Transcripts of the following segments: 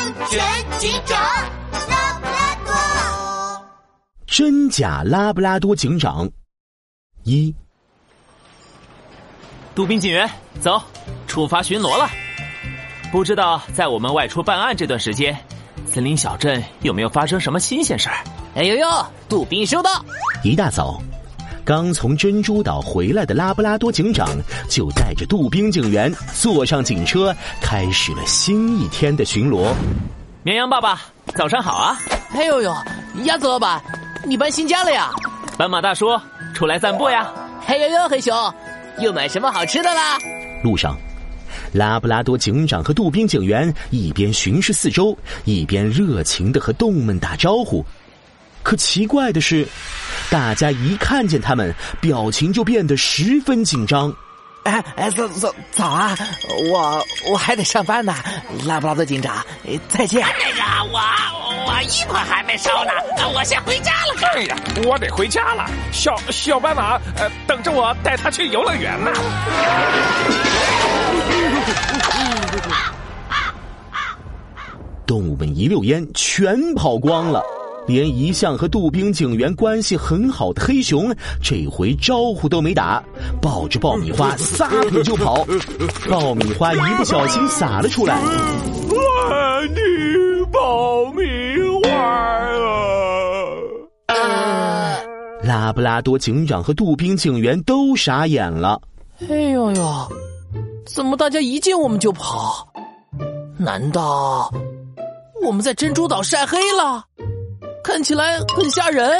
安全警长拉布拉多，真假拉布拉多警长一，杜宾警员，走，出发巡逻了。不知道在我们外出办案这段时间，森林小镇有没有发生什么新鲜事儿？哎呦呦，杜宾收到。一大早，刚从珍珠岛回来的拉布拉多警长就带着杜宾警员坐上警车，开始了新一天的巡逻。绵羊爸爸，早上好啊！哎呦呦，鸭子老板，你搬新家了呀？斑马大叔，出来散步呀？嘿呦呦，黑熊，又买什么好吃的啦？路上，拉布拉多警长和杜宾警员一边巡视四周，一边热情的和动物们打招呼。可奇怪的是，大家一看见他们，表情就变得十分紧张。哎哎，早早早啊！我我还得上班呢，拉布拉多警长，再见。那个，我我衣服还没收呢，我先回家了。对呀，我得回家了。小小斑马，呃，等着我带他去游乐园呢。动物们一溜烟全跑光了，连一向和杜宾警员关系很好的黑熊，这回招呼都没打，抱着爆米花撒腿就跑。爆米花一不小心洒了出来，我的爆米花啊！拉布拉多警长和杜宾警员都傻眼了。哎呦呦，怎么大家一见我们就跑？难道我们在珍珠岛晒黑了？看起来很吓人。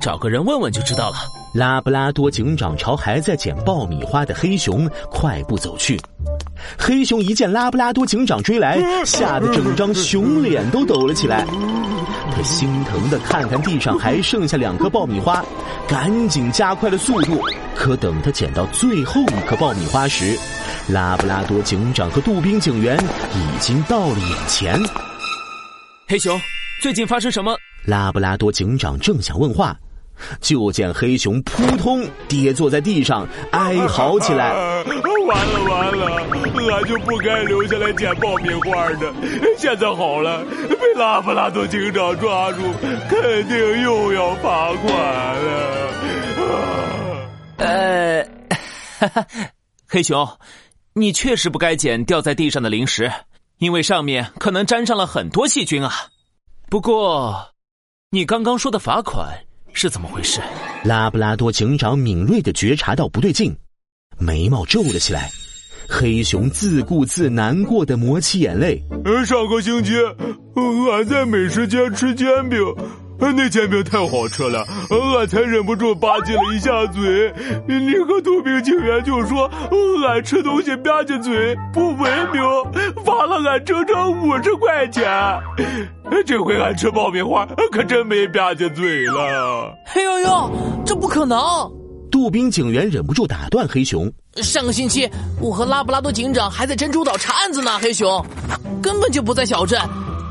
找个人问问就知道了。拉布拉多警长朝还在捡爆米花的黑熊快步走去。黑熊一见拉布拉多警长追来，吓得整张熊脸都抖了起来。他心疼的看看地上还剩下两颗爆米花，赶紧加快了速度。可等他捡到最后一颗爆米花时，拉布拉多警长和杜宾警员已经到了眼前。黑熊，最近发生什么？拉布拉多警长正想问话，就见黑熊扑通跌坐在地上，哀嚎起来。完 了完了，俺就不该留下来捡爆米花的。现在好了，被拉布拉多警长抓住，肯定又要罚款了。呃，哈哈，黑熊，你确实不该捡掉在地上的零食，因为上面可能沾上了很多细菌啊。不过，你刚刚说的罚款是怎么回事？拉布拉多警长敏锐的觉察到不对劲，眉毛皱了起来。黑熊自顾自难过的抹起眼泪。上个星期，俺在美食街吃煎饼。那煎饼太好吃了，俺才忍不住吧唧了一下嘴。你和杜宾警员就说俺吃东西吧唧嘴不文明，罚了俺整整五十块钱。这回俺吃爆米花可真没吧唧嘴了。嘿呦呦，这不可能！杜宾警员忍不住打断黑熊：“上个星期我和拉布拉多警长还在珍珠岛查案子呢，黑熊根本就不在小镇。”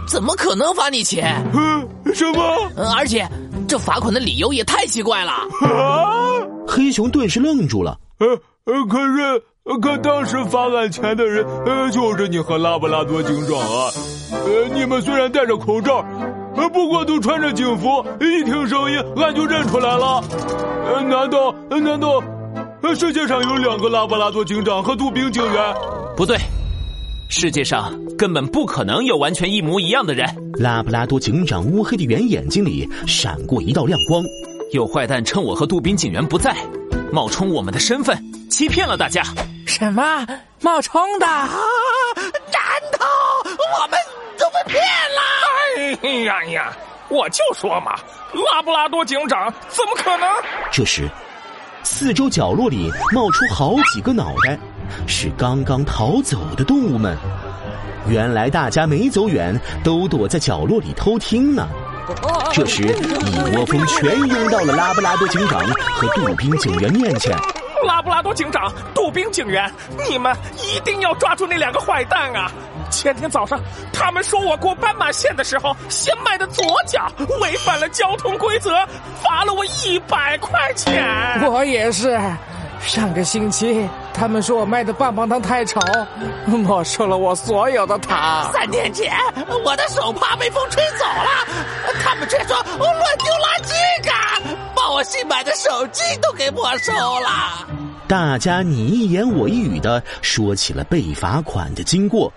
怎么可能罚你钱？嗯，什么？而且这罚款的理由也太奇怪了。啊！黑熊顿时愣住了。呃呃，可是可当时罚俺钱的人，呃，就是你和拉布拉多警长啊。呃，你们虽然戴着口罩，呃，不过都穿着警服，一听声音俺就认出来了。呃，难道难道世界上有两个拉布拉多警长和杜宾警员？不对。世界上根本不可能有完全一模一样的人。拉布拉多警长乌黑的圆眼睛里闪过一道亮光，有坏蛋趁我和杜宾警员不在，冒充我们的身份，欺骗了大家。什么冒充的？啊！站头！我们都被骗了！哎呀呀！我就说嘛，拉布拉多警长怎么可能？这时，四周角落里冒出好几个脑袋。是刚刚逃走的动物们。原来大家没走远，都躲在角落里偷听呢。这时，一窝蜂全拥到了拉布拉多警长和杜宾警员面前。拉布拉多警长、杜宾警员，你们一定要抓住那两个坏蛋啊！前天早上，他们说我过斑马线的时候先迈的左脚，违反了交通规则，罚了我一百块钱。我也是。上个星期他们说我卖的棒棒糖太丑，没收了我所有的糖。三天前，我的手帕被风吹走了，他们却说我乱丢垃圾杆，把我新买的手机都给没收了。大家你一言我一语的说起了被罚款的经过。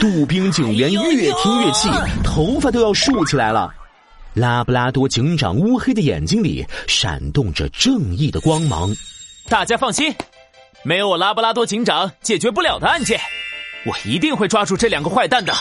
杜宾警员越听越气，头发都要竖起来了。拉布拉多警长乌黑的眼睛里闪动着正义的光芒。大家放心，没有我拉布拉多警长解决不了的案件，我一定会抓住这两个坏蛋的。